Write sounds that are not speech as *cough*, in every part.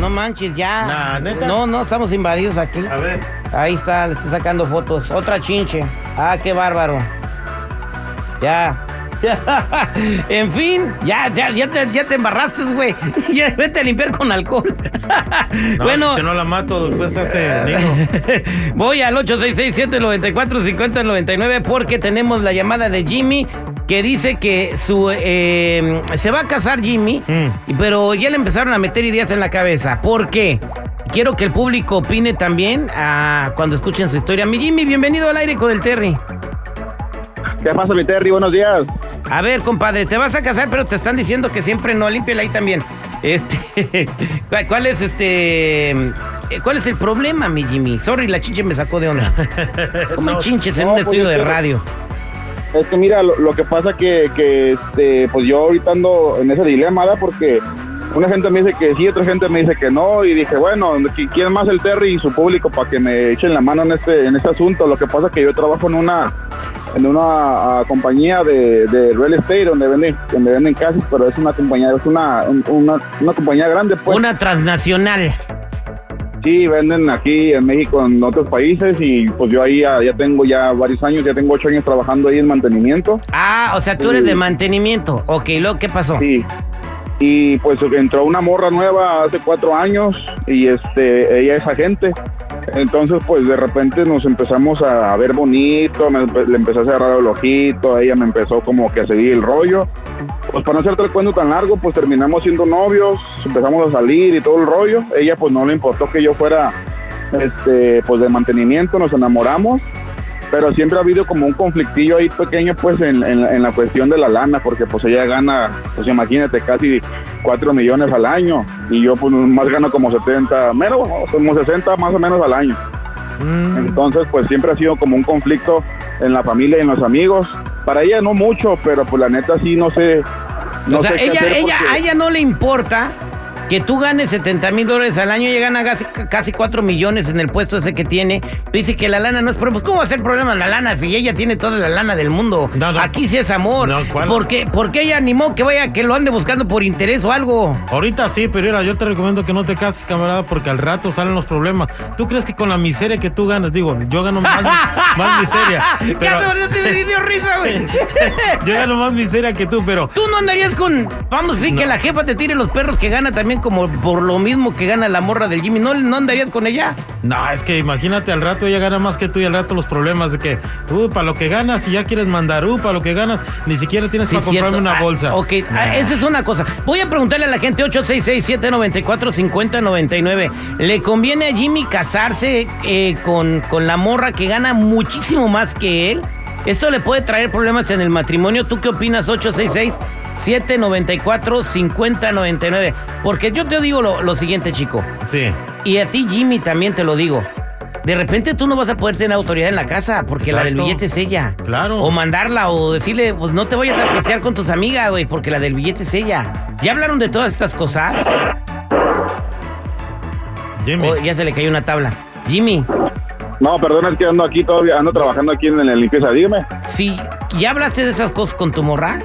No manches, ya. Nah, ¿neta? No, no, estamos invadidos aquí. A ver. Ahí está, le estoy sacando fotos. Otra chinche. Ah, qué bárbaro. Ya. *laughs* en fin, ya, ya, ya te, ya te embarraste, güey. *laughs* Ya vete a limpiar con alcohol. No, bueno, Si no la mato, después hace niño. *laughs* voy al 866-794-5099 porque tenemos la llamada de Jimmy que dice que su eh, se va a casar Jimmy, Mm. pero ya le empezaron a meter ideas en la cabeza. ¿Por qué? Quiero que el público opine también ah, cuando escuchen su historia. Mi Jimmy, bienvenido al aire con el Terry. ¿Qué pasa, mi Terry? Buenos días. A ver, compadre, te vas a casar, pero te están diciendo que siempre no, límpiala ahí también. Este, *laughs* ¿cuál, cuál es este, eh, cuál es el problema, mi Jimmy? Sorry, la chinche me sacó de onda. *laughs* ¿Cómo hay No, chinches en no, un pues, estudio de es que- radio? Es que mira, lo, que pasa que, que este, pues yo ahorita ando en ese dilema. Porque una gente me dice que sí, otra gente me dice que no, y dije, bueno, ¿qui- ¿quién más el Terry y su público para que me echen la mano en este, en este asunto? Lo que pasa que yo trabajo en una en una compañía de, real estate donde venden, donde venden casas, pero es una compañía, es una, un- una, una compañía grande, pues. Una transnacional. Sí, venden aquí en México, en otros países y pues yo ahí ya, ya tengo ya varios años, ya tengo ocho años trabajando ahí en mantenimiento. Ah, o sea, tú eres Sí. de mantenimiento. Ok, ¿luego qué pasó? Sí. Y pues entró una morra nueva hace cuatro años y este ella es agente. Entonces pues de repente nos empezamos a ver bonito, me le empecé a cerrar el ojito, ella me empezó como que a seguir el rollo. Pues para no hacerte el cuento tan largo, pues terminamos siendo novios, empezamos a salir y todo el rollo. Ella pues no le importó que yo fuera este pues de mantenimiento, nos enamoramos. Pero siempre ha habido como un conflictillo ahí pequeño pues en, en la- en la cuestión de la lana, porque pues ella gana, pues imagínate, casi 4 millones al año y yo pues más gano como 70, menos, como 60 más o menos al año. Mm. Entonces pues siempre ha sido como un conflicto en la familia y en los amigos. Para ella no mucho, pero pues la neta sí no sé. No o sea, sé qué ella, hacer ella, porque- a ella no le importa que tú ganes 70 mil dólares al año, ella gana casi, casi 4 millones en el puesto ese que tiene. Dice que la lana no es problema. Pues, ¿Cómo va a ser problema la lana si ella tiene toda la lana del mundo? No, no. Aquí sí es amor. No, ¿cuál? ¿Por qué, por qué ella animó que vaya, que lo ande buscando por interés o algo? Ahorita sí, pero mira, yo te recomiendo que no te cases, camarada, porque al rato salen los problemas. ¿Tú crees que con la miseria que tú ganas, digo, yo gano más, *laughs* más miseria, ¿Qué pero? Te me dio risa, güey. *laughs* yo gano más miseria que tú, pero Tú no andarías con. Vamos a decir que la jefa te tire los perros que gana también como por lo mismo que gana la morra del Jimmy. ¿No, no andarías con ella? no, es que imagínate al rato ella gana más que tú y al rato los problemas de que, uh, para lo que ganas, si ya quieres mandar, uh, para lo que ganas, ni siquiera tienes Sí, para comprarme cierto. una Ah, bolsa. ok, ah, esa es una cosa. Voy a preguntarle a la gente 866-794-5099. ¿Le conviene a Jimmy casarse eh, con, con la morra que gana muchísimo más que él? ¿Esto le puede traer problemas en el matrimonio? ¿Tú qué opinas? 866-794-5099. Porque yo te digo lo, lo siguiente, chico. Sí. Y a ti, Jimmy, también te lo digo. De repente tú no vas a poder tener autoridad en la casa porque la del billete es ella. Claro. O mandarla o decirle, pues no te vayas a apreciar con tus amigas, güey, porque la del billete es ella. ¿Ya hablaron de todas estas cosas? Jimmy. O ya se le cayó una tabla. Jimmy, No, perdona, es que ando aquí todavía, ando trabajando aquí en la limpieza, dígame. si ya hablaste de esas cosas con tu morra,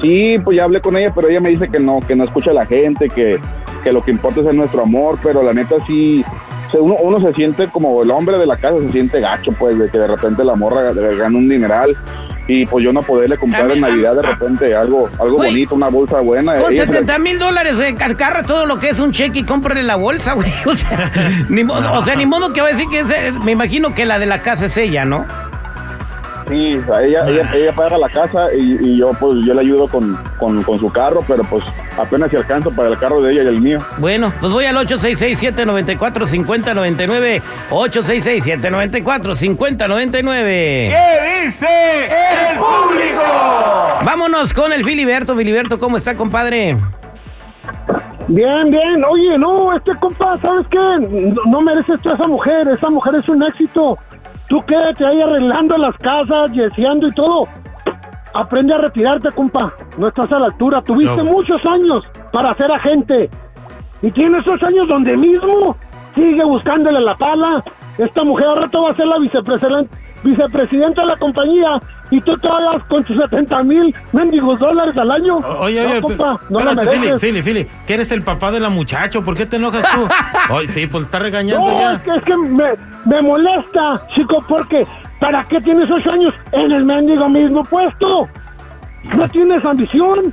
Sí, pues ya hablé con ella, pero ella me dice que no, que no escucha a la gente, que, que lo que importa es nuestro amor, pero la neta sí, uno, uno se siente como el hombre de la casa, se siente gacho, pues, de que de repente la morra gana un dineral y pues yo no poderle comprar en Navidad de repente algo algo bonito, una bolsa buena. con se la- 70 mil dólares, agarra todo lo que es un cheque y cómprale la bolsa, güey. *laughs* O sea, ni modo, o sea, ni modo que va a decir que es, eh, me imagino que la de la casa es ella, ¿no? Sí, o sea, ella, ella, ella paga la casa y, y yo pues yo le ayudo con, con, con su carro, pero pues apenas si alcanzo para el carro de ella y el mío. Bueno, pues voy al 866-794-5099. 866-794-5099. ¿Qué dice el público? Vámonos con el Filiberto. Filiberto, ¿cómo está, compadre? Bien, bien. Oye, no, este compa, ¿sabes qué? No, no mereces tú a esa mujer. Esa mujer es un éxito. Tú quédate ahí arreglando las casas, yeseando y todo. Aprende a retirarte, compa. No estás a la altura. Tuviste No. muchos años para ser agente. Y tienes esos años donde mismo sigue buscándole la pala. Esta mujer al rato va a ser la vicepresidenta, vicepresidenta de la compañía y tú todavía con tus 70 mil mendigos dólares al año. Oye, no, oye, compa, no espérate, Fili. Fili, Fili, que eres el papá de la muchacha, ¿por qué te enojas tú? *laughs* Oye, sí, pues está regañando No, ya. es que, es que me, me molesta, chico, porque ¿para qué tienes ocho años en el mendigo mismo puesto? No tienes ambición.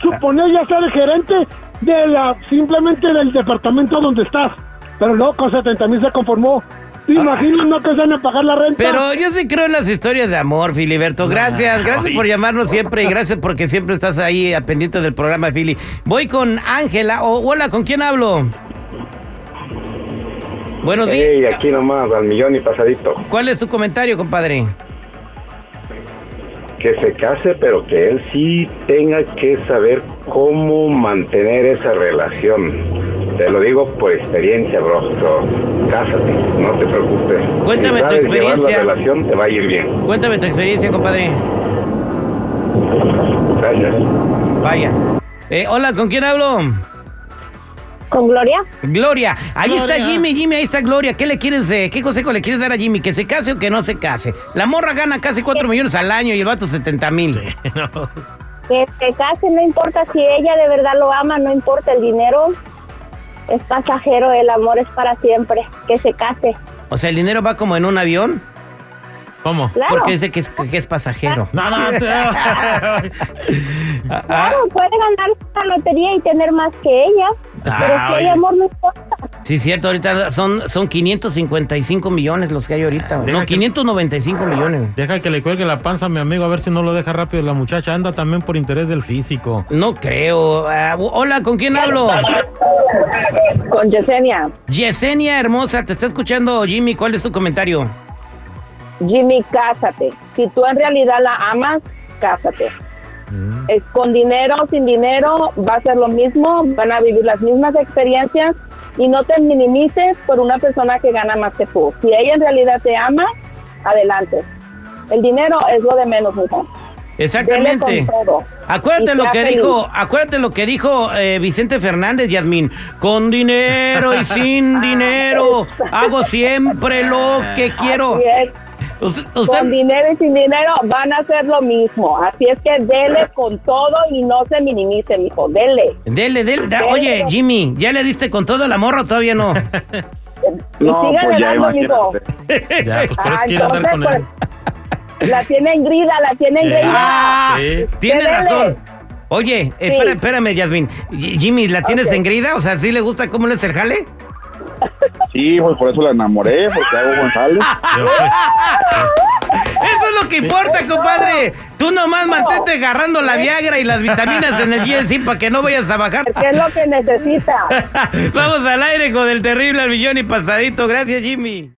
Suponer ya ser el gerente de la, simplemente del departamento donde estás. Pero no, con 70 mil se conformó. ¿Te imaginas no que se van a pagar la renta? Pero yo sí creo en las historias de amor, Filiberto. Gracias, gracias por llamarnos siempre y gracias porque siempre estás ahí a pendiente del programa, Fili. Voy con Ángela. O hola, ¿con quién hablo? Buenos días. Ey, aquí nomás, al millón y pasadito. ¿Cuál es tu comentario, compadre? Que se case, pero que él sí tenga que saber cómo mantener esa relación. Te lo digo por experiencia, bro. So, cásate, no te preocupes. Cuéntame si tu sabes llevar experiencia. la relación, te va a ir bien. Cuéntame tu experiencia, compadre. Gracias. Vaya. Eh, hola, ¿con quién hablo? ¿Con Gloria? Gloria. Ahí está. Jimmy, Jimmy, ahí está Gloria. ¿Qué le quieres, eh, qué consejo le quieres dar a Jimmy? ¿Que se case o que no se case? La morra gana casi 4 millones al año y el vato 70 mil. *laughs* No. Que se case, no importa si ella de verdad lo ama, no importa el dinero. Es pasajero, el amor es para siempre. Que se case. O sea, el dinero va como en un avión ¿Cómo? Claro. porque dice que es, que es pasajero. *laughs* No, no, *laughs* Ah, Claro, puede ganar la lotería y tener más que ella. Ah, pero si hay oye. amor, no importa. Sí, cierto, ahorita son, son 555 millones los que hay ahorita. Deja No, que- 595 millones. Deja que le cuelgue la panza a mi amigo a ver si no lo deja rápido la muchacha. Anda también por interés del físico. No creo. Ah, hola, ¿con quién hablo? Con Yesenia. Yesenia hermosa, te está escuchando Jimmy. ¿Cuál es tu comentario? Jimmy, cásate. Si tú en realidad la amas, cásate. Es con dinero o sin dinero va a ser lo mismo, van a vivir las mismas experiencias y no te minimices por una persona que gana más que tú. Si ella en realidad te ama, adelante. El dinero es lo de menos, mijo. Exactamente. Acuérdate Y lo que feliz. dijo, acuérdate lo que dijo eh, Vicente Fernández, Yasmín. Con dinero y sin *laughs* dinero hago siempre lo que quiero. Así es. Usted, usted- Con dinero y sin dinero van a hacer lo mismo. Así es que dele con todo y no se minimice, mijo. Dele. dele, dele. da- Dele. Oye, Jimmy, ¿ya le diste con todo la morra o todavía no? *laughs* Y No, sígale pues ya dando, mijo. *laughs* Ya, pues por Ah, quiere andar con él. pues, la tiene en grida, la tiene en Sí. grida. Ah, Sí. tiene razón. Oye, eh, Sí. espérame, Yasmín. Y- Jimmy, ¿la tienes en grida? O sea, ¿sí le gusta cómo le es el jale? Sí, pues por eso la enamoré, porque hago González. *laughs* Eso es lo que importa, compadre. Tú nomás mantente agarrando la Viagra y las vitaminas en el GNC para que no vayas a bajar. ¿Qué es lo que necesita? *laughs* Vamos al aire con el terrible al millón y pasadito. Gracias, Jimmy.